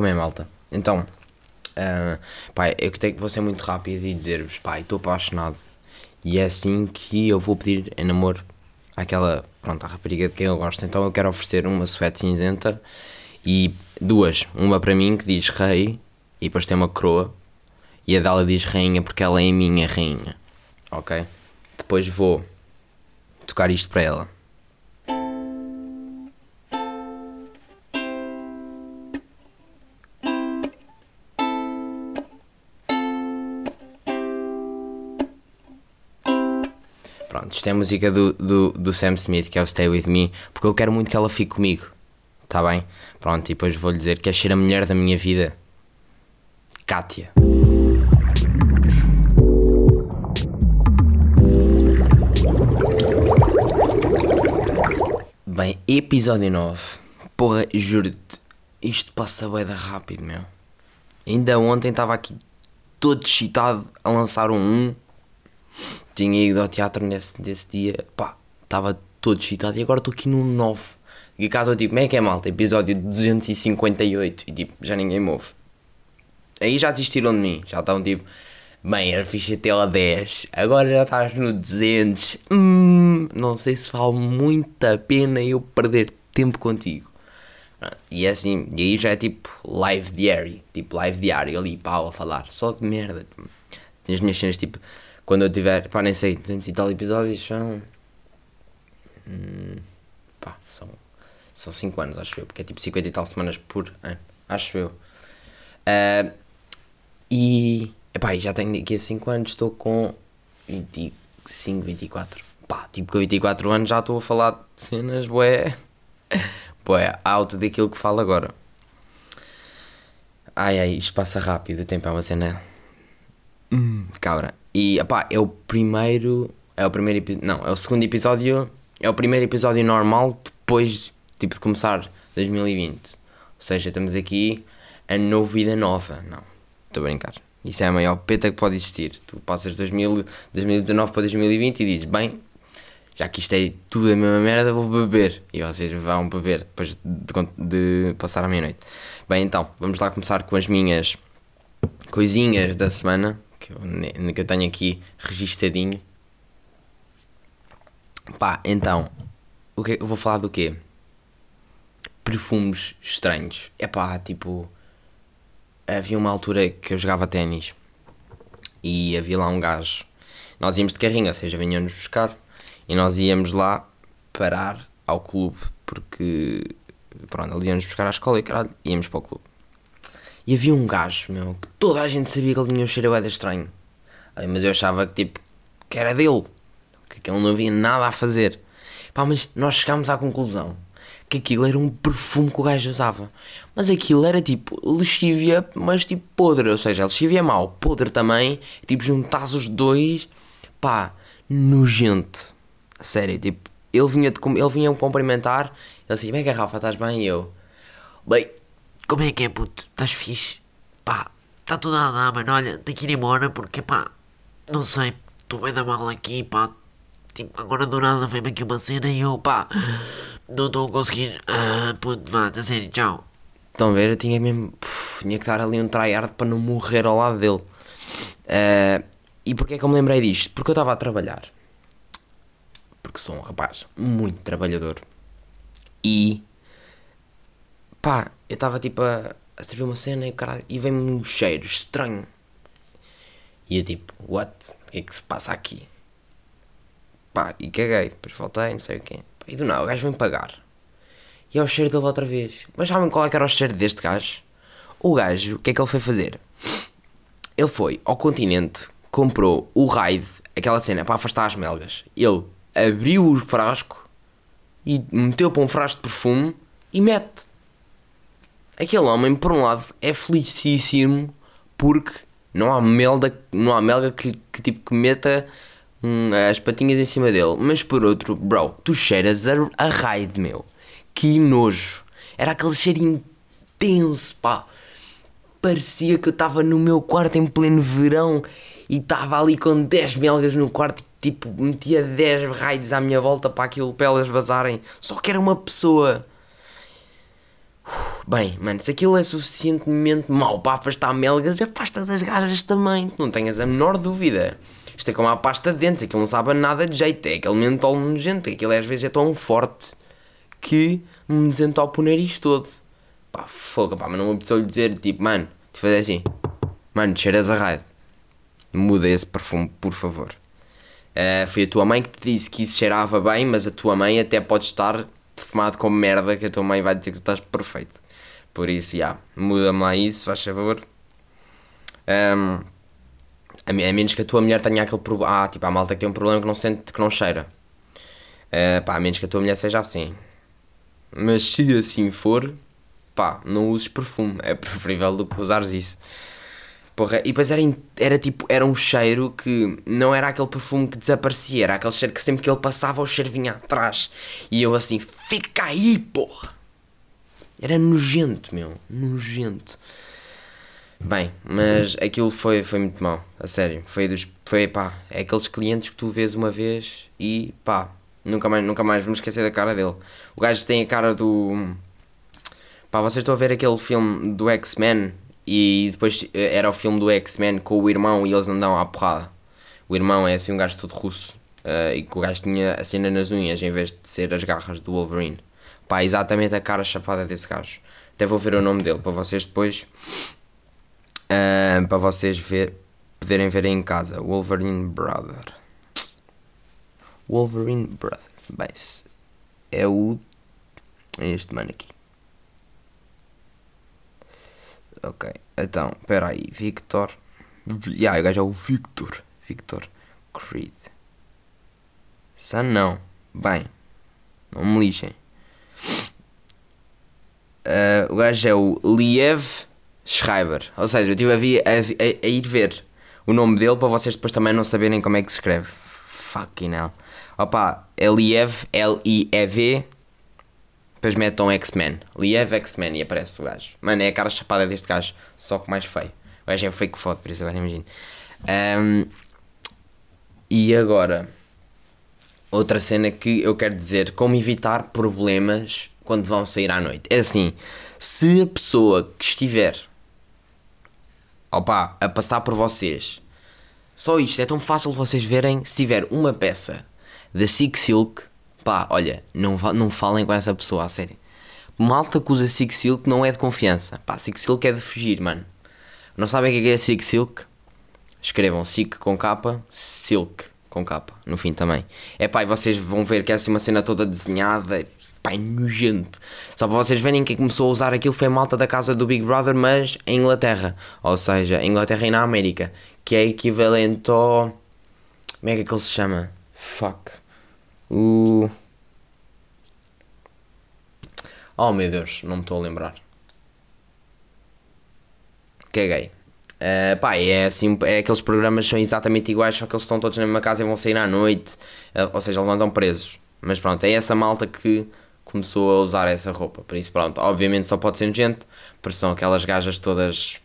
como é, malta? Então, uh, pá, eu que vou ser muito rápido e dizer-vos, pá, estou apaixonado. E é assim que eu vou pedir em namoro àquela, pronto, à rapariga de quem eu gosto. Então eu quero oferecer uma suéte cinzenta e duas. Uma para mim que diz rei e depois tem uma coroa. E a dela diz rainha porque ela é a minha rainha. Ok? Depois vou tocar isto para ela. Pronto, isto é a música do, do, do Sam Smith, que é o Stay With Me, porque eu quero muito que ela fique comigo. Está bem? Pronto, e depois vou-lhe dizer que é ser a mulher da minha vida. Kátia. Bem, episódio 9. Porra, juro-te, isto passa bem da rápido, meu. Ainda ontem estava aqui todo excitado a lançar um 1 tinha ido ao teatro nesse, nesse dia, pá, estava todo excitado e agora estou aqui no 9. E cá estou tipo, como é que é malta? Episódio 258 e tipo, já ninguém me ouve. Aí já desistiram de mim, já estavam tipo, bem, era fixe até a 10, agora já estás no 200. Hum, não sei se vale muito a pena eu perder tempo contigo. E é assim, e aí já é tipo live diary, tipo live diário ali, pau, a falar, só de merda. Tem as minhas cenas tipo quando eu tiver, pá, nem sei, 200 e tal episódios são. Hum, pá, são. São 5 anos, acho eu, porque é tipo 50 e tal semanas por ano, acho eu. Uh, e. Epá, já tenho daqui a 5 anos, estou com 25, 24. Pá, tipo com 24 anos já estou a falar de cenas, bué. bué, alto daquilo que falo agora. Ai ai, isto passa rápido, o tempo é uma cena. Hum, cabra. E pá, é o primeiro. É o primeiro episódio. Não, é o segundo episódio. É o primeiro episódio normal depois tipo, de começar 2020. Ou seja, estamos aqui a novo vida nova. Não, estou a brincar. Isso é a maior peta que pode existir. Tu passas 2000, 2019 para 2020 e dizes, bem, já que isto é tudo a mesma merda, vou beber. E vocês vão beber depois de, de passar a meia-noite. Bem, então, vamos lá começar com as minhas coisinhas da semana que eu, que eu tenho aqui registadinho. Pá, então, o que, eu vou falar do quê? Perfumes estranhos. É pá, tipo, havia uma altura que eu jogava ténis e havia lá um gajo. Nós íamos de carrinho, ou seja, vinham-nos buscar e nós íamos lá parar ao clube porque, pronto, ali íamos buscar à escola e caralho, íamos para o clube. E havia um gajo, meu, que toda a gente sabia que ele tinha um cheiro a estranho. Mas eu achava que, tipo, que era dele. Que ele não havia nada a fazer. Pá, mas nós chegámos à conclusão que aquilo era um perfume que o gajo usava. Mas aquilo era tipo lexívia, mas tipo podre. Ou seja, lexívia é mau, podre também. Tipo, juntas os dois, pá, nojento. Sério, tipo, ele vinha, de, ele vinha me cumprimentar. Ele disse: Bem, garrafa, estás bem? E eu, bem, como é que é, puto? Estás fixe? Pá, está tudo a andar, mano. Olha, tenho que ir embora porque, pá, não sei, estou bem da mal aqui, pá. Tipo, agora do nada vem-me aqui uma cena e eu, pá, não estou a conseguir. Ah, puto, vá, a sério, tchau. Estão a ver? Eu tinha mesmo. Puf, tinha que dar ali um tryhard para não morrer ao lado dele. Uh, e porquê é que eu me lembrei disto? Porque eu estava a trabalhar. Porque sou um rapaz muito trabalhador. E pá, eu estava tipo a, a, servir uma cena e, caralho, e vem-me um cheiro estranho. E eu tipo, what? O que é que se passa aqui? Pá, e caguei, depois voltei, não sei o quê. e do nada, o gajo vem pagar. E é o cheiro dele outra vez. Mas sabem qual é que era o cheiro deste gajo? O gajo, o que é que ele foi fazer? Ele foi ao continente, comprou o raid, aquela cena para afastar as melgas. Ele abriu o frasco e meteu para um frasco de perfume e mete. Aquele homem, por um lado, é felicíssimo porque não há melga, não há melga que, que tipo que meta hum, as patinhas em cima dele. Mas por outro, bro, tu cheiras a, a raid, meu. Que nojo. Era aquele cheiro intenso, pá. Parecia que eu estava no meu quarto em pleno verão e estava ali com 10 melgas no quarto e tipo metia 10 raids à minha volta para aquilo para elas vazarem. Só que era uma pessoa Bem, mano, se aquilo é suficientemente mau para afastar melgas, afastas as gajas também. Não tenhas a menor dúvida. Isto é como a pasta de dentes, aquilo não sabe nada de jeito. É aquele mentol nojento, aquilo às vezes é tão forte que me desentopa o nariz todo. Pá, fogo, pá, mas não me apeteceu dizer, tipo, mano, de fazer assim, mano, cheiras a raio. Muda esse perfume, por favor. Uh, foi a tua mãe que te disse que isso cheirava bem, mas a tua mãe até pode estar perfumado como merda, que a tua mãe vai dizer que tu estás perfeito. Por isso, já, yeah, muda-me lá isso, faz favor. Um, a, menos que a tua mulher tenha aquele problema. Ah, tipo, a malta que tem um problema que não sente, que não cheira. Uh, pá, a menos que a tua mulher seja assim. Mas se assim for, pá, não uses perfume. É preferível do que usares isso. Porra, e depois era, era tipo, era um cheiro que não era aquele perfume que desaparecia, era aquele cheiro que sempre que ele passava o cheiro vinha atrás. E eu assim, fica aí, porra! Era nojento, meu, nojento. Bem, mas aquilo foi, foi muito mau, a sério. Foi dos. Foi pá, é aqueles clientes que tu vês uma vez e pá, nunca mais, nunca mais vamos esquecer da cara dele. O gajo tem a cara do. Pá, vocês estão a ver aquele filme do X-Men e depois eh, era o filme do X-Men com o irmão e eles andam à porrada. O irmão é assim um gajo todo russo uh, e que o gajo tinha a cena nas unhas em vez de ser as garras do Wolverine. Pá, exatamente a cara chapada desse gajo. Até vou ver o nome dele para vocês depois. Uh, para vocês ver, poderem ver em casa. Wolverine Brother. Wolverine Brother. Bem, é o. É este mano aqui. Ok, então, espera aí, Victor. Yeah, o gajo é o Victor. Victor Creed. Sun não. Bem, não me lixem. Uh, o gajo é o Liev Schreiber. Ou seja, eu estive a, a, a, a, ir ver o nome dele para vocês depois também não saberem como é que se escreve. Fucking hell. Opa, é Liev, L-I-E-V depois metam X-Men. Liev X-Men e aparece o gajo. Mano, é a cara chapada deste gajo, só que mais feio. O gajo é fake foto, por isso agora imagino. Um, e agora, outra cena que eu quero dizer: como evitar problemas quando vão sair à noite. É assim, se a pessoa que estiver opa, a passar por vocês, só isto, é tão fácil vocês verem se tiver uma peça da Sick Silk pá, olha, não, não falem com essa pessoa, a sério. Malta que usa Sig Silk não é de confiança. Pá, Sig Silk é de fugir, mano. Não sabem o que é, é Sig Silk? Escrevam Sig com capa, Silk com capa, no fim também. É pá, e vocês vão ver que é assim uma cena toda desenhada, pá, é nojento. Só para vocês verem quem começou a usar aquilo foi a malta da casa do Big Brother, mas em Inglaterra. Ou seja, Inglaterra e na América. Que é equivalente ao. Como é que ele se chama? Fuck. O. Oh meu Deus, não me estou a lembrar. Caguei. Uh, pá, é assim, é aqueles programas são exatamente iguais, só que eles estão todos na mesma casa e vão sair à noite, uh, ou seja, eles não estão presos. Mas pronto, é essa malta que começou a usar essa roupa. Por isso, pronto, obviamente só pode ser gente, porque são aquelas gajas todas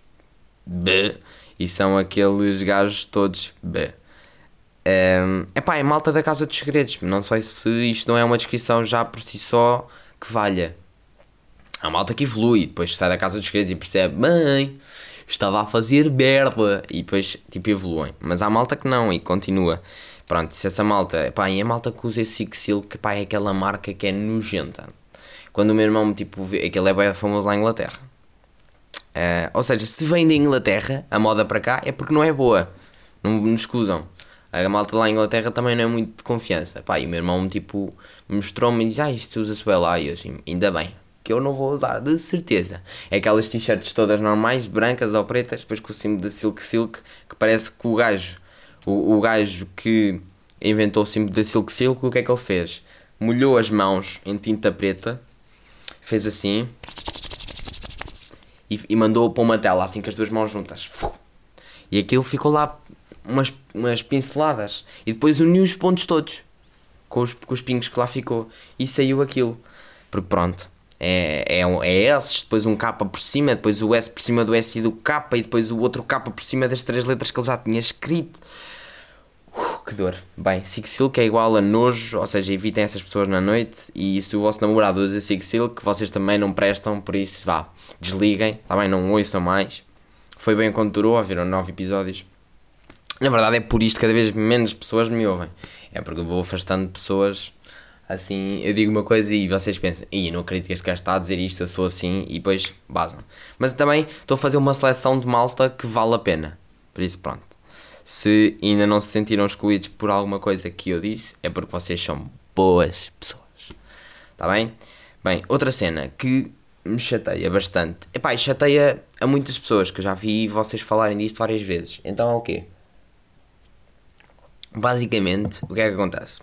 B e são aqueles gajos todos B. Um, epá, é malta da Casa dos Segredos. Não sei se isto não é uma descrição já por si só que valha. Há malta que evolui, depois sai da Casa dos Segredos e percebe, mãe, estava a fazer merda. E depois, tipo, evoluem. Mas há malta que não e continua. Pronto, se essa malta, pá, e a malta que usa esse Silk, pá, é aquela marca que é nojenta. Quando o meu irmão, tipo, aquele é bem famoso lá em Inglaterra. Uh, ou seja, se vem da Inglaterra, a moda para cá, é porque não é boa. Não nos escusam. A malta lá em Inglaterra também não é muito de confiança. Pá, e o meu irmão, tipo, mostrou-me e disse: Ah, isto usa-se bem lá. E eu assim, ainda bem, que eu não vou usar, de certeza. É aquelas t-shirts todas normais, brancas ou pretas, depois com o símbolo da Silk Silk, que parece que o gajo, o, o gajo que inventou o símbolo da Silk Silk, o que é que ele fez? Molhou as mãos em tinta preta, fez assim e, e mandou para uma tela, assim com as duas mãos juntas. E aquilo ficou lá umas, umas pinceladas e depois uniu os pontos todos com os, com os pingos que lá ficou e saiu aquilo. Porque pronto, é, é, é S, depois um K por cima, depois o S por cima do S e do K e depois o outro K por cima das três letras que ele já tinha escrito. que dor. Bem, Sick Silk é igual a nojo, ou seja, evitem essas pessoas na noite. E se o vosso namorado usa Sick Silk, vocês também não prestam, por isso vá, desliguem, também tá não ouçam mais. Foi bem quando durou, viram nove episódios. Na verdade é por isto que cada vez menos pessoas me ouvem. É porque eu vou afastando pessoas assim, eu digo uma coisa e vocês pensam, e não acredito que este gajo está a dizer isto, eu sou assim, e depois basam. Mas também estou a fazer uma seleção de malta que vale a pena. Por isso, pronto. Se ainda não se sentiram excluídos por alguma coisa que eu disse, é porque vocês são boas pessoas. Está bem? Bem, outra cena que me chateia bastante. Epá, e chateia a muitas pessoas que eu já vi vocês falarem disto várias vezes. Então é o quê? Basicamente, o que é que acontece?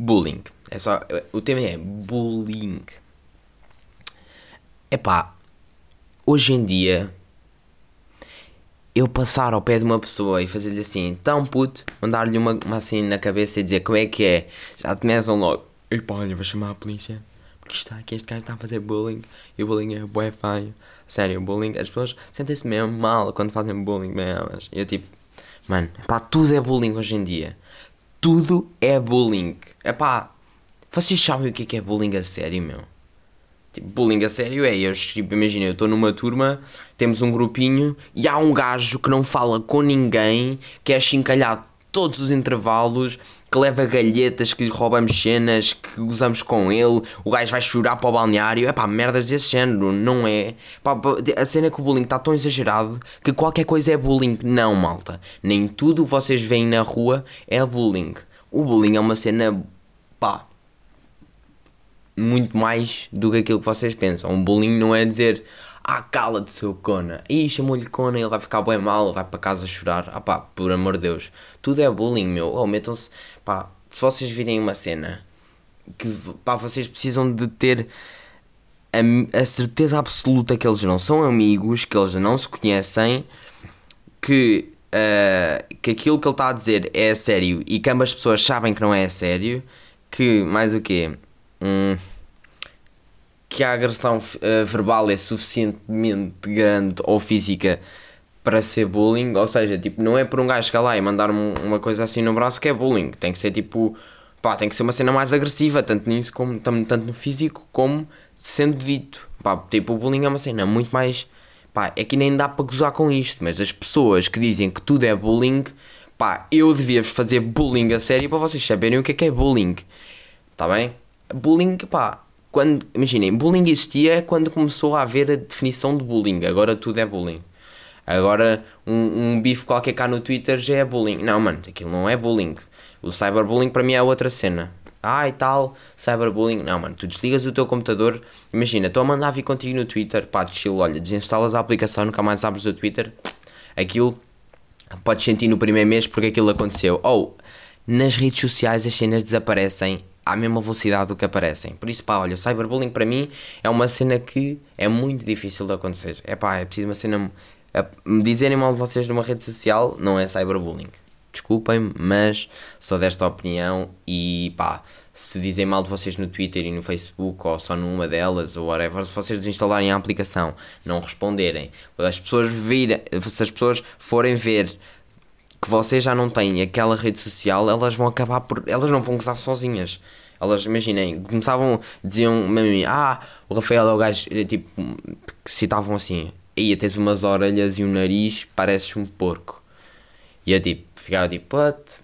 Bullying. É só, o tema é bullying. Epá, hoje em dia, eu passar ao pé de uma pessoa e fazer-lhe assim, tão puto, mandar-lhe uma, uma assim na cabeça e dizer como é que é, já começam logo, epá, olha, vou chamar a polícia, porque está aqui, este gajo está a fazer bullying, e o bullying é bué feio. Sério, bullying, as pessoas sentem-se mesmo mal quando fazem bullying bem elas. E eu tipo, mano, pá, tudo é bullying hoje em dia tudo é bullying. É pá, vocês sabem o que é, que é bullying a sério, meu? Tipo, bullying a sério é, eu, tipo, imagina, eu estou numa turma, temos um grupinho e há um gajo que não fala com ninguém, que é chincalhado todos os intervalos, que leva galhetas, que lhe roubamos cenas, que usamos com ele, o gajo vai chorar para o balneário, é pá, merdas desse género, não é? Pá, a cena é que o bullying está tão exagerado que qualquer coisa é bullying. Não, malta. Nem tudo que vocês veem na rua é bullying. O bullying é uma cena, pá, muito mais do que aquilo que vocês pensam. Um bullying não é dizer ah, cala-te, seu cona. Ih, chamou-lhe cona, ele vai ficar bem mal, vai para casa chorar. Ah pá, por amor de Deus. Tudo é bullying, meu. Oh, metam-se, pá, se vocês virem uma cena que, pá, vocês precisam de ter a, a, certeza absoluta que eles não são amigos, que eles não se conhecem, que, uh, que aquilo que ele está a dizer é a sério e que ambas pessoas sabem que não é a sério, que, mais o quê? Hum, que a agressão uh, verbal é suficientemente grande ou física para ser bullying, ou seja, tipo, não é por um gajo chegar lá e mandar-me uma coisa assim no braço que é bullying, tem que ser tipo, pá, tem que ser uma cena mais agressiva, tanto nisso como tanto no físico como sendo dito, pá, tipo, o bullying é uma cena muito mais, pá, é que nem dá para gozar com isto, mas as pessoas que dizem que tudo é bullying, pá, eu devia fazer bullying a sério para vocês saberem o que é que é bullying, tá bem? Bullying, pá, quando, imaginem, bullying existia quando começou a haver a definição de bullying, agora tudo é bullying. Agora um, um bife qualquer cá no Twitter já é bullying. Não, mano, aquilo não é bullying. O cyberbullying para mim é outra cena. Ah, e tal, cyberbullying. Não, mano, tu desligas o teu computador. Imagina, estou a mandar vir contigo no Twitter. Pá, chill, olha, desinstalas a aplicação, nunca mais abres o Twitter. Aquilo podes sentir no primeiro mês porque aquilo aconteceu. Ou nas redes sociais as cenas desaparecem à mesma velocidade do que aparecem. Por isso, pá, olha, o cyberbullying para mim é uma cena que é muito difícil de acontecer. É pá, é preciso uma cena. Me dizerem mal de vocês numa rede social não é cyberbullying. Desculpem-me, mas sou desta opinião e pá, se dizem mal de vocês no Twitter e no Facebook ou só numa delas ou whatever, se vocês desinstalarem a aplicação, não responderem, as pessoas virem, se as pessoas forem ver que vocês já não têm aquela rede social, elas vão acabar por. Elas não vão gozar sozinhas. Elas, imaginem, começavam, diziam mesmo ah, o Rafael é o gajo, eh, tipo, citavam assim, aí tens umas orelhas e um nariz, pareces um porco. E eu, tipo, ficava tipo, what?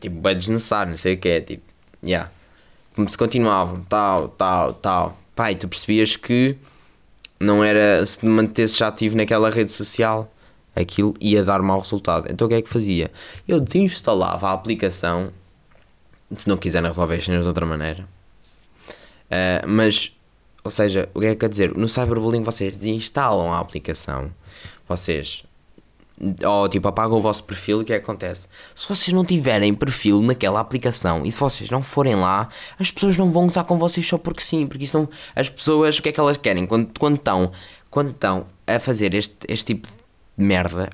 Tipo, bem desnecessário, não sei o que é, tipo, yeah. Como se continuavam, tal, tal, tal. Pai, tu percebias que não era, se mantesses ativo naquela rede social, aquilo ia dar mau resultado. Então o que é que fazia? Eu desinstalava a aplicação, se não quiserem resolver as cenas de outra maneira. Uh, mas, ou seja, o que é que quer dizer? No cyberbullying vocês desinstalam a aplicação, vocês ou tipo apagam o vosso perfil, o que é que acontece? Se vocês não tiverem perfil naquela aplicação e se vocês não forem lá, as pessoas não vão usar com vocês só porque sim, porque não, as pessoas, o que é que elas querem? Quando, quando estão quando estão a fazer este, este tipo de merda.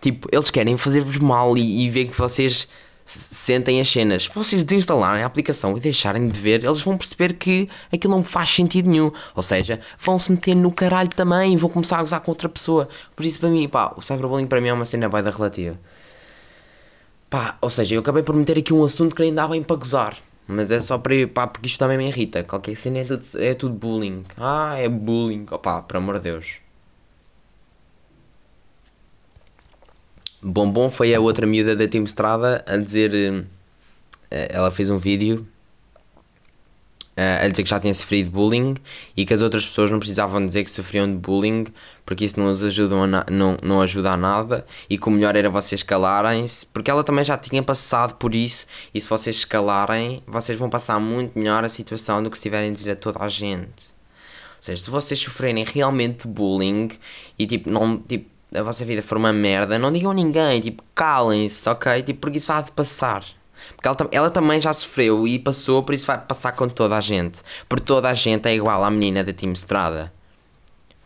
Tipo, eles querem fazer-vos mal e, e ver que vocês sentem as cenas. Se vocês desinstalarem a aplicação e deixarem de ver, eles vão perceber que aquilo não faz sentido nenhum. Ou seja, vão se meter no caralho também e vão começar a gozar com outra pessoa. Por isso, para mim, pá, o cyberbullying para mim é uma cena baida relativa. Pá, ou seja, eu acabei por meter aqui um assunto que nem dá bem para gozar. Mas é só para pá, porque isto também me irrita. Qualquer cena é tudo, é tudo bullying. Ah, é bullying. Opá, por amor de Deus. Bombom foi a outra miúda da Team Estrada a dizer. eh, Ela fez um vídeo eh, a dizer que já tinha sofrido bullying e que as outras pessoas não precisavam dizer que sofriam de bullying porque isso não, os ajuda não, não ajuda a nada e que o melhor era vocês calarem-se porque ela também já tinha passado por isso e se vocês escalarem vocês vão passar muito melhor a situação do que se tiverem a dizer a toda a gente. Ou seja, se vocês sofrerem realmente bullying e tipo, não, tipo, a vossa vida for uma merda, não digam a ninguém, tipo, calem-se, ok? Tipo, porque isso vai de passar. Porque ela, ela também já sofreu e passou, por isso vai passar com toda a gente. Porque toda a gente é igual à menina da Team Estrada.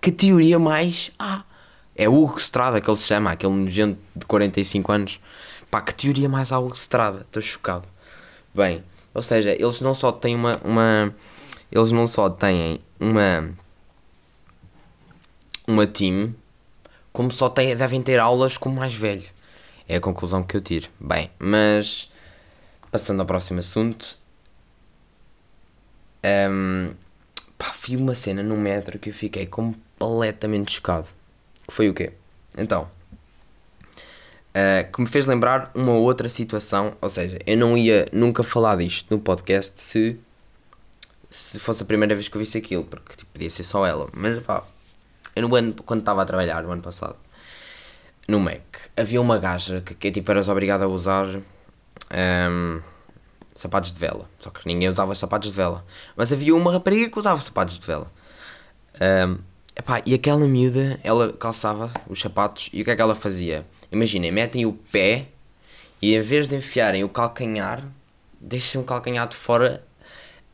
Que teoria mais. Ah, é Hugo Estrada que ele se chama, aquele nojento de 45 anos. Pá, que teoria mais há Hugo Estrada? Estou chocado. Bem, ou seja, eles não só têm uma. uma eles não só têm uma. uma team, como só têm, devem ter aulas com o mais velho. É a conclusão que eu tiro. Bem, mas. Passando ao próximo assunto. Ahm, pá, vi uma cena no metro que eu fiquei completamente chocado. Que foi o quê? Então. ah, que me fez lembrar uma outra situação. Ou seja, eu não ia nunca falar disto no podcast se. Se fosse a primeira vez que eu visse aquilo, porque tipo, podia ser só ela. Mas pá, eu no ano, quando estava a trabalhar no ano passado, no Mac, havia uma gaja que, que tipo, eras obrigado a usar ahm, sapatos de vela. Só que ninguém usava sapatos de vela. Mas havia uma rapariga que usava sapatos de vela. Ahm, epá, e aquela miúda, ela calçava os sapatos e o que é que ela fazia? Imaginem, metem o pé e em vez de enfiarem o calcanhar, deixam o calcanhar de fora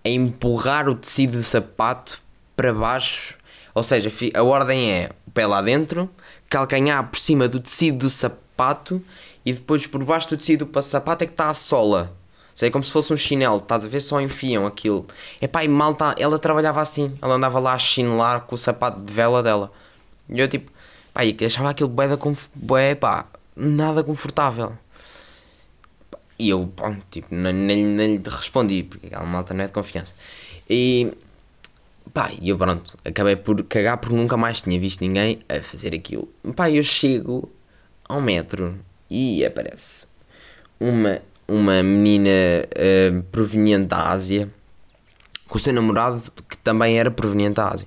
a empurrar o tecido do sapato para baixo. Ou seja, a ordem é o pé lá dentro, calcanhar por cima do tecido do sapato e depois por baixo do tecido do sapato é que está a sola. Ou seja, é como se fosse um chinelo, estás a ver? Só enfiam aquilo. Epá, e malta, ela trabalhava assim. Ela andava lá a chinelar com o sapato de vela dela. E eu tipo, pá, e achava aquilo bué, conf... bué, pá, nada confortável. E eu, pronto, tipo, nem, nem, nem lhe respondi, porque aquela malta não é de confiança. E, pá, e eu, pronto, acabei por cagar porque nunca mais tinha visto ninguém a fazer aquilo. Pá, eu chego ao metro e aparece uma, uma menina eh, proveniente da Ásia com o seu namorado que também era proveniente da Ásia.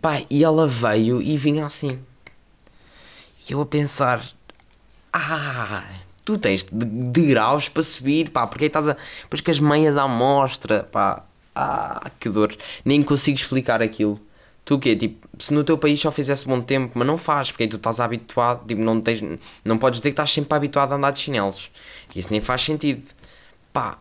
Pá, e ela veio e vinha assim. E eu a pensar, ah, tu tens de, de graus para subir, pá, porque estás a. Depois com as meias à mostra, pá, ah, que dor. Nem consigo explicar aquilo. Tu o quê? Tipo, se no teu país só fizesse bom tempo, mas não faz, porque aí tu estás habituado, tipo, não, tens, não podes dizer que estás sempre habituado a andar de chinelos. Isso nem faz sentido. Pá,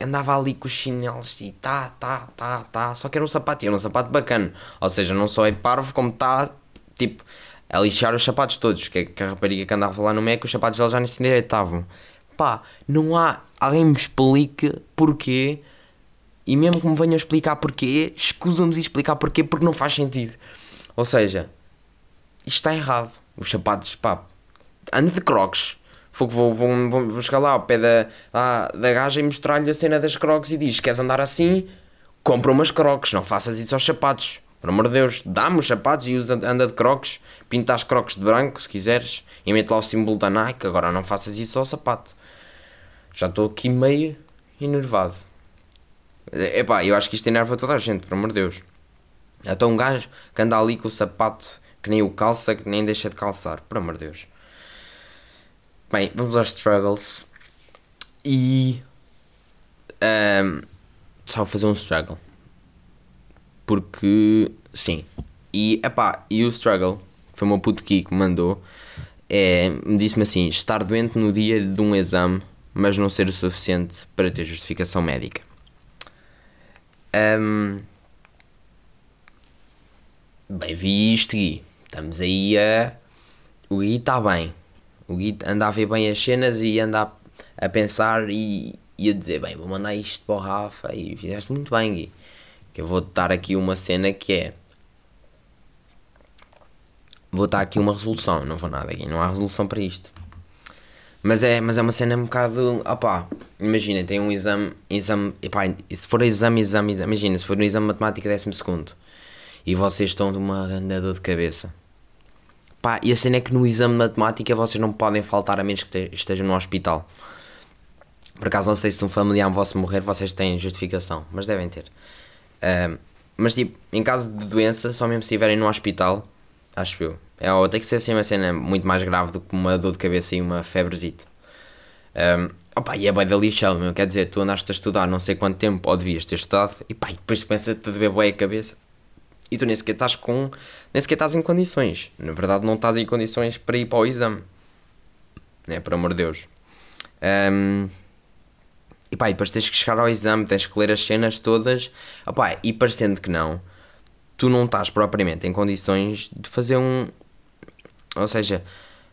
andava ali com os chinelos e tá, tá, tá, tá. Só que era um sapato, e era um sapato bacana. Ou seja, não só é parvo, como está, tipo, a lixar os sapatos todos. Que, que a rapariga que andava lá no Mac, os sapatos dela já nem se endireitavam. Pá, não há. Alguém me explique porquê. E mesmo que me venham explicar porquê, escusam de explicar porquê, porque não faz sentido. Ou seja, isto está errado. Os sapatos, pá, anda de crocs. Vou, vou, vou, vou chegar lá ao pé da, lá, da gaja e mostrar-lhe a cena das crocs e diz: Queres andar assim? Compra umas crocs, não faças isso aos sapatos. Por amor de Deus, dá-me os sapatos e usa, anda de crocs. Pinta as crocs de branco, se quiseres, e mete lá o símbolo da Nike. Agora não faças isso ao sapato. Já estou aqui meio enervado. Epá, eu acho que isto enerva toda a gente, por amor de Deus. Até um gajo que anda ali com o sapato que nem o calça, que nem deixa de calçar, por amor de Deus. Bem, vamos aos struggles. E. ahm, só fazer um struggle. Porque. Sim. E, epá, e o struggle, foi o meu puto que me mandou, é, me disse-me assim: estar doente no dia de um exame, mas não ser o suficiente para ter justificação médica. Ahm, bem, vi isto, Gui. Estamos aí a. O Gui está bem. O Gui anda a ver bem as cenas e anda a, pensar e, e a dizer: bem, vou mandar isto para o Rafa. E fizeste muito bem, Gui. Que eu vou-te dar aqui uma cena que é. Vou dar aqui uma resolução. Não vou nada, Gui. Não há resolução para isto. Mas é, mas é uma cena um bocado. Opá, imagina, tem um exame. exame epá, se for exame, exame, exame. Imagina, se for um exame de matemática 12 e vocês estão de uma grande dor de cabeça. Pá, e a cena é que no exame de matemática vocês não podem faltar a menos que estejam no hospital. Por acaso não sei se um familiar vosso morrer, vocês têm justificação, mas devem ter. Uh, mas tipo, em caso de doença, só mesmo se estiverem no hospital, acho eu. É, ou tem que ser assim uma cena muito mais grave do que uma dor de cabeça e uma febrezita. Um, opa, e é bem da lixado, meu. Quer dizer, tu andaste a estudar não sei quanto tempo, ou devias ter estudado, e pá, e depois pensa-te a beber bem a cabeça. E tu nem sequer estás com. Nem sequer estás em condições. Na verdade, não estás em condições para ir para o exame. É, por amor de Deus. Um, e pá, e depois tens que chegar ao exame, tens que ler as cenas todas. Opa, e parecendo que não, tu não estás propriamente em condições de fazer um. Ou seja,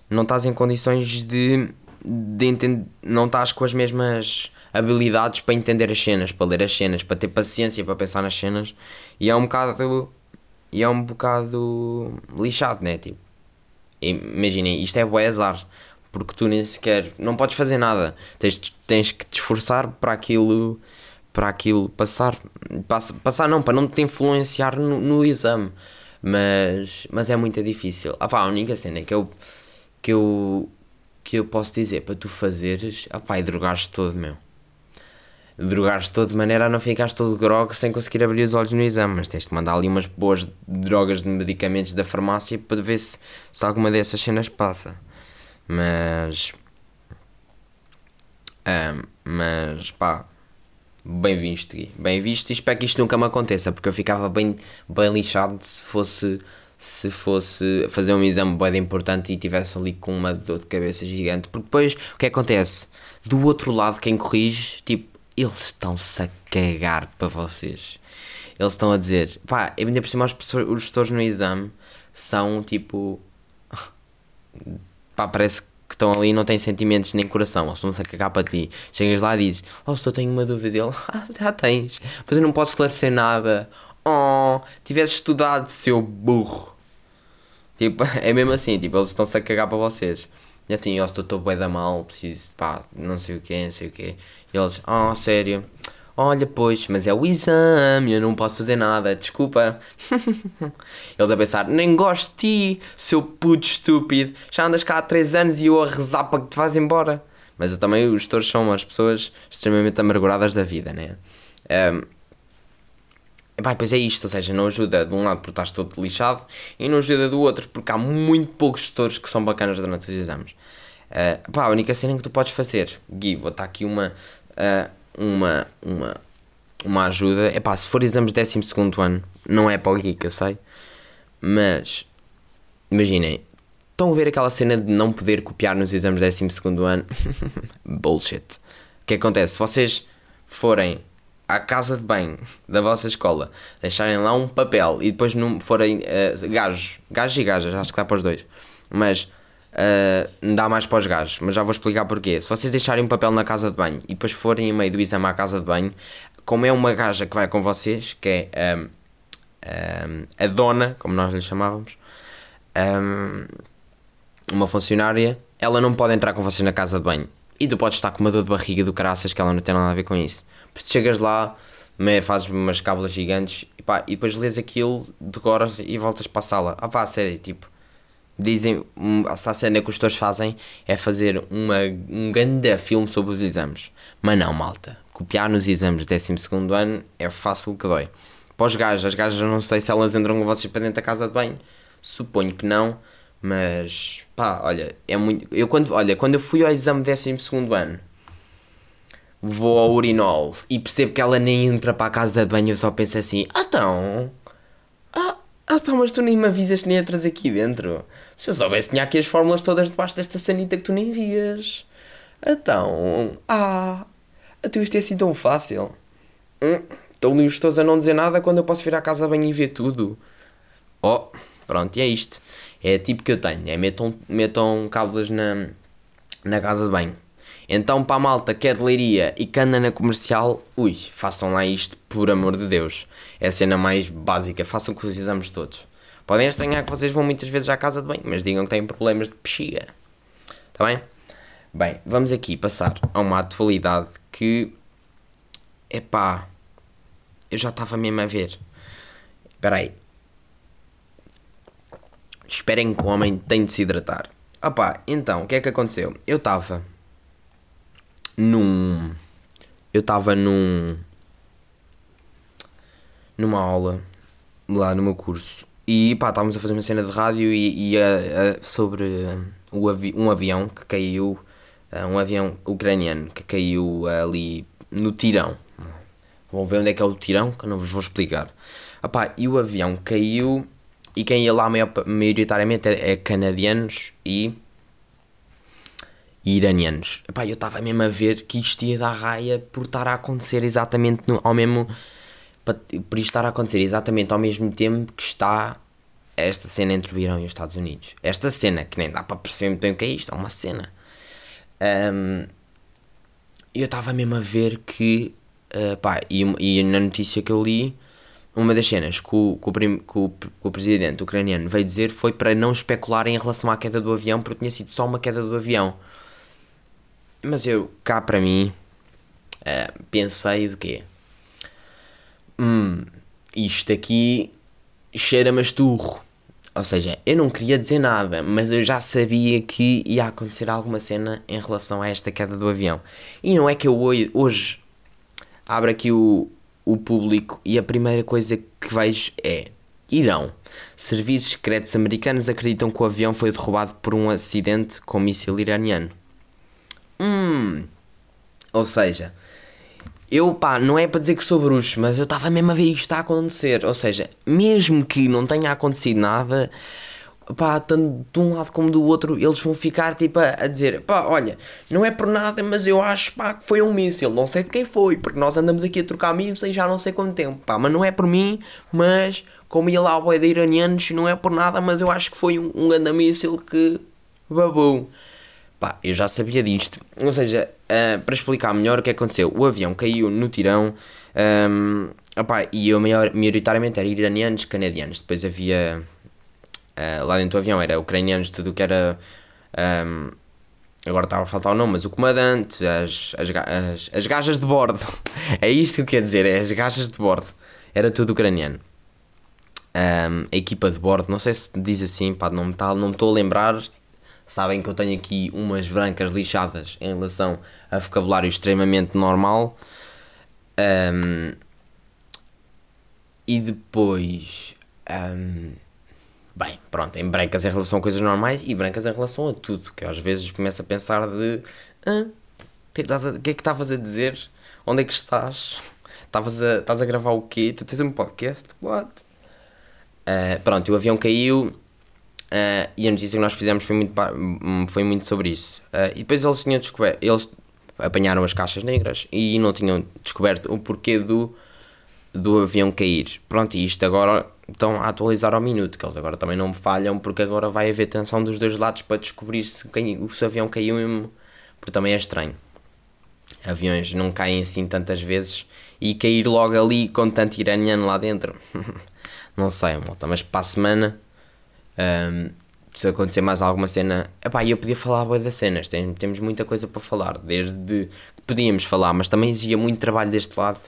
não estás em condições de. de entender. Não estás com as mesmas habilidades para entender as cenas, para ler as cenas, para ter paciência para pensar nas cenas. E é um bocado. E é um bocado lixado, né? Tipo, imaginem, isto é bué azar porque tu nem sequer não podes fazer nada. Tens, tens que te esforçar para aquilo para aquilo passar. Passar não, para não te influenciar no, no exame. Mas, mas é muito difícil. Ah, pá, a única cena que eu, que eu, que eu posso dizer para tu fazeres ah, pá, é drogares todo, meu. Drogares todo de maneira a não ficares todo grog sem conseguir abrir os olhos no exame. Mas tens de mandar ali umas boas drogas de medicamentos da farmácia para ver se, se alguma dessas cenas passa. Mas. Um, mas pá, bem visto, Gui. Bem visto e espero que isto nunca me aconteça, porque eu ficava bem, bem lixado se fosse, se fosse fazer um exame bem importante e tivesse ali com uma dor de cabeça gigante. Porque depois o que acontece? Do outro lado, quem corrige, tipo, eles estão-se a cagar para vocês. Eles estão a dizer, pá, ainda por cima os, os gestores no exame são tipo pá, parece que estão ali e não têm sentimentos nem coração, eles estão-se a cagar para ti. Chegas lá e dizes, oh, se eu tenho uma dúvida dele, ah, já tens, mas eu não posso esclarecer nada. Oh, tivesse estudado, seu burro. Tipo, é mesmo assim, tipo, eles estão-se a cagar para vocês. E assim, eu estou bem da mal, preciso, pá, não sei o que, não sei o que. E eles, oh, sério, Olha, pois, mas é o exame, eu não posso fazer nada, desculpa. Eles a pensar, nem gosto de ti, seu puto estúpido. Já andas cá há 3 anos e eu a rezar para que te vás embora. Mas eu também, os gestores são umas pessoas extremamente amarguradas da vida, né? Um, Epá, pois é isto, ou seja, não ajuda de um lado porque estás todo lixado e não ajuda do outro porque há muito poucos gestores que são bacanas durante os exames. Uh, pá, a única cena que tu podes fazer, Gui, vou estar aqui uma. Uh, uma, uma, uma ajuda. É pá, se for exames de 12 ano, não é para o que eu sei, mas imaginem, estão a ver aquela cena de não poder copiar nos exames de 12 ano? Bullshit. O que acontece? Se vocês forem à casa de banho da vossa escola, deixarem lá um papel e depois não forem uh, gajos, gajos e gajas, acho que dá para os dois, mas uh, dá mais para os gajos, mas já vou explicar porquê. Se vocês deixarem um papel na casa de banho e depois forem em meio do exame à casa de banho, como é uma gaja que vai com vocês, que é um, um, a dona, como nós lhe chamávamos, um, uma funcionária, ela não pode entrar com vocês na casa de banho. E tu podes estar com uma dor de barriga do caraças que ela não tem nada a ver com isso. Depois chegas lá, fazes umas cábulas gigantes e, pá, e depois lês aquilo, decoras e voltas para a sala. Ah pá, sério, tipo, dizem, a cena que os gestores fazem é fazer uma, um grande filme sobre os exames. Mas não, malta. Copiar nos exames de 12 ano é fácil que dói. Para os gajos, as gajas não sei se elas entram com vocês para dentro da casa de banho. Suponho que não. Mas pá, olha, é muito. Eu quando, olha, quando eu fui ao exame de 12 ano, vou ao urinol e percebo que ela nem entra para a casa de banho, eu só penso assim: ah, então, ah, ah, então, mas tu nem me avisas que nem entras aqui dentro. Se eu soubesse, tinha aqui as fórmulas todas debaixo desta sanita que tu nem vias. Então, ah, até isto é assim tão fácil. Hum, ali gostoso a não dizer nada quando eu posso vir à casa bem e ver tudo. Oh, pronto, e é isto. É tipo que eu tenho. É metam, metam cábulas na, na casa de banho. Então, para a malta que é de leiria e que anda na comercial, ui, façam lá isto, por amor de Deus. É a cena mais básica, façam com os exames todos. Podem estranhar que vocês vão muitas vezes à casa de banho, mas digam que têm problemas de bexiga. Está bem? Bem, vamos aqui passar a uma atualidade que. Epá. Eu já estava mesmo a ver. Espera aí. Esperem que o homem tenha de se hidratar. Opá, então, o que é que aconteceu? Eu estava num. Eu estava num. numa aula lá no meu curso e pá, estávamos a fazer uma cena de rádio e, e sobre uh, avi um avião que caiu, uh, um avião ucraniano que caiu ali no Tirão. Vão ver onde é que é o Tirão, que eu não vos vou explicar. Epá, e o avião caiu e quem ia lá maioritariamente é, é canadianos e iranianos. Epá, eu estava mesmo a ver que isto ia dar raia por estar a acontecer exatamente no, ao mesmo por isto estar a acontecer exatamente ao mesmo tempo que está esta cena entre o Irão e os Estados Unidos. Esta cena, que nem dá para perceber muito bem o que é isto, é uma cena. Um, eu estava mesmo a ver que, uh, pá, e, e, na notícia que eu li, uma das cenas que o, que o, que o, que o presidente ucraniano veio dizer foi para não especular em relação à queda do avião, porque tinha sido só uma queda do avião. Mas eu, cá para mim, uh, pensei do quê? Hum, isto aqui cheira-me esturro. Ou seja, eu não queria dizer nada, mas eu já sabia que ia acontecer alguma cena em relação a esta queda do avião. E não é que eu hoje abro aqui o, o público e a primeira coisa que vejo é Irão. Serviços secretos americanos acreditam que o avião foi derrubado por um acidente com míssil iraniano. Hum. Ou seja, eu, pá, não é para dizer que sou bruxo, mas eu estava mesmo a ver isto a acontecer. Ou seja, mesmo que não tenha acontecido nada, pá, tanto de um lado como do outro, eles vão ficar tipo a, dizer: pá, olha, não é por nada, mas eu acho pá, que foi um míssil. Não sei de quem foi, porque nós andamos aqui a trocar mísseis já não sei quanto tempo, pá, mas não é por mim, mas como ia lá o boi de iranianos, não é por nada, mas eu acho que foi um, um míssil que babou. Pá, eu já sabia disto. Ou seja, uh, para explicar melhor o que aconteceu, o avião caiu no tirão um, opá, e eu maior, maioritariamente era iranianos, canadianos. Depois havia uh, lá dentro do avião era ucranianos, tudo o que era. Um, agora estava a faltar o nome, mas o comandante, as, as, as, as gajas de bordo. é isto que eu quero dizer, é as gajas de bordo. Era tudo ucraniano. Um, a equipa de bordo, não sei se diz assim, pá, não me estou a lembrar, Sabem que eu tenho aqui umas brancas lixadas em relação a vocabulário extremamente normal. Um, e depois. Um, bem, pronto, em brancas em relação a coisas normais e brancas em relação a tudo. Que às vezes começo a pensar de. Ah, o que é que estavas a dizer? Onde é que estás? Estavas a, estás a gravar o quê? Tu tens um podcast? What? Uh, pronto, o avião caiu Uh, e a notícia que nós fizemos foi muito, hum, foi muito sobre isso. Uh, e depois eles tinham descoberto, eles apanharam as caixas negras e não tinham descoberto o porquê do, do avião cair. Pronto, e isto agora estão a atualizar ao minuto, que eles agora também não me falham, porque agora vai haver tensão dos dois lados para descobrir se, se o avião caiu mesmo, porque também é estranho. Aviões não caem assim tantas vezes e cair logo ali com tanto iraniano lá dentro. não sei, malta, mas para a semana um, se acontecer mais alguma cena, epá, eu podia falar boa das cenas, tem, temos muita coisa para falar, desde podíamos falar, mas também exigia muito trabalho deste lado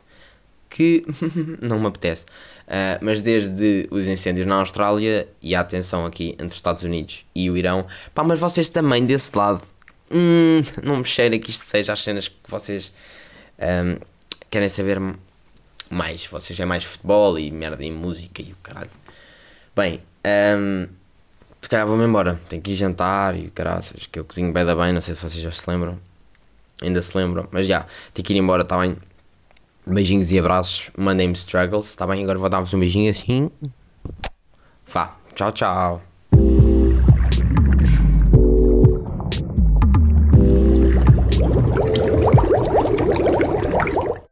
que não me apetece. Uh, mas desde os incêndios na Austrália e a tensão aqui entre os Estados Unidos e o Irão, pá, mas vocês também desse lado, hum, não me cheira que isto seja as cenas que vocês um, querem saber mais. Vocês é mais futebol e merda e música e o caralho. Bem, um, se calhar vou-me embora. Tenho que ir jantar e caraças, que eu cozinho bem da bem, não sei se vocês já se lembram. Ainda se lembram, mas já, tenho que ir embora, está bem? Beijinhos e abraços, mandem-me struggles, está bem? Agora vou dar-vos um beijinho assim. Vá, tchau, tchau.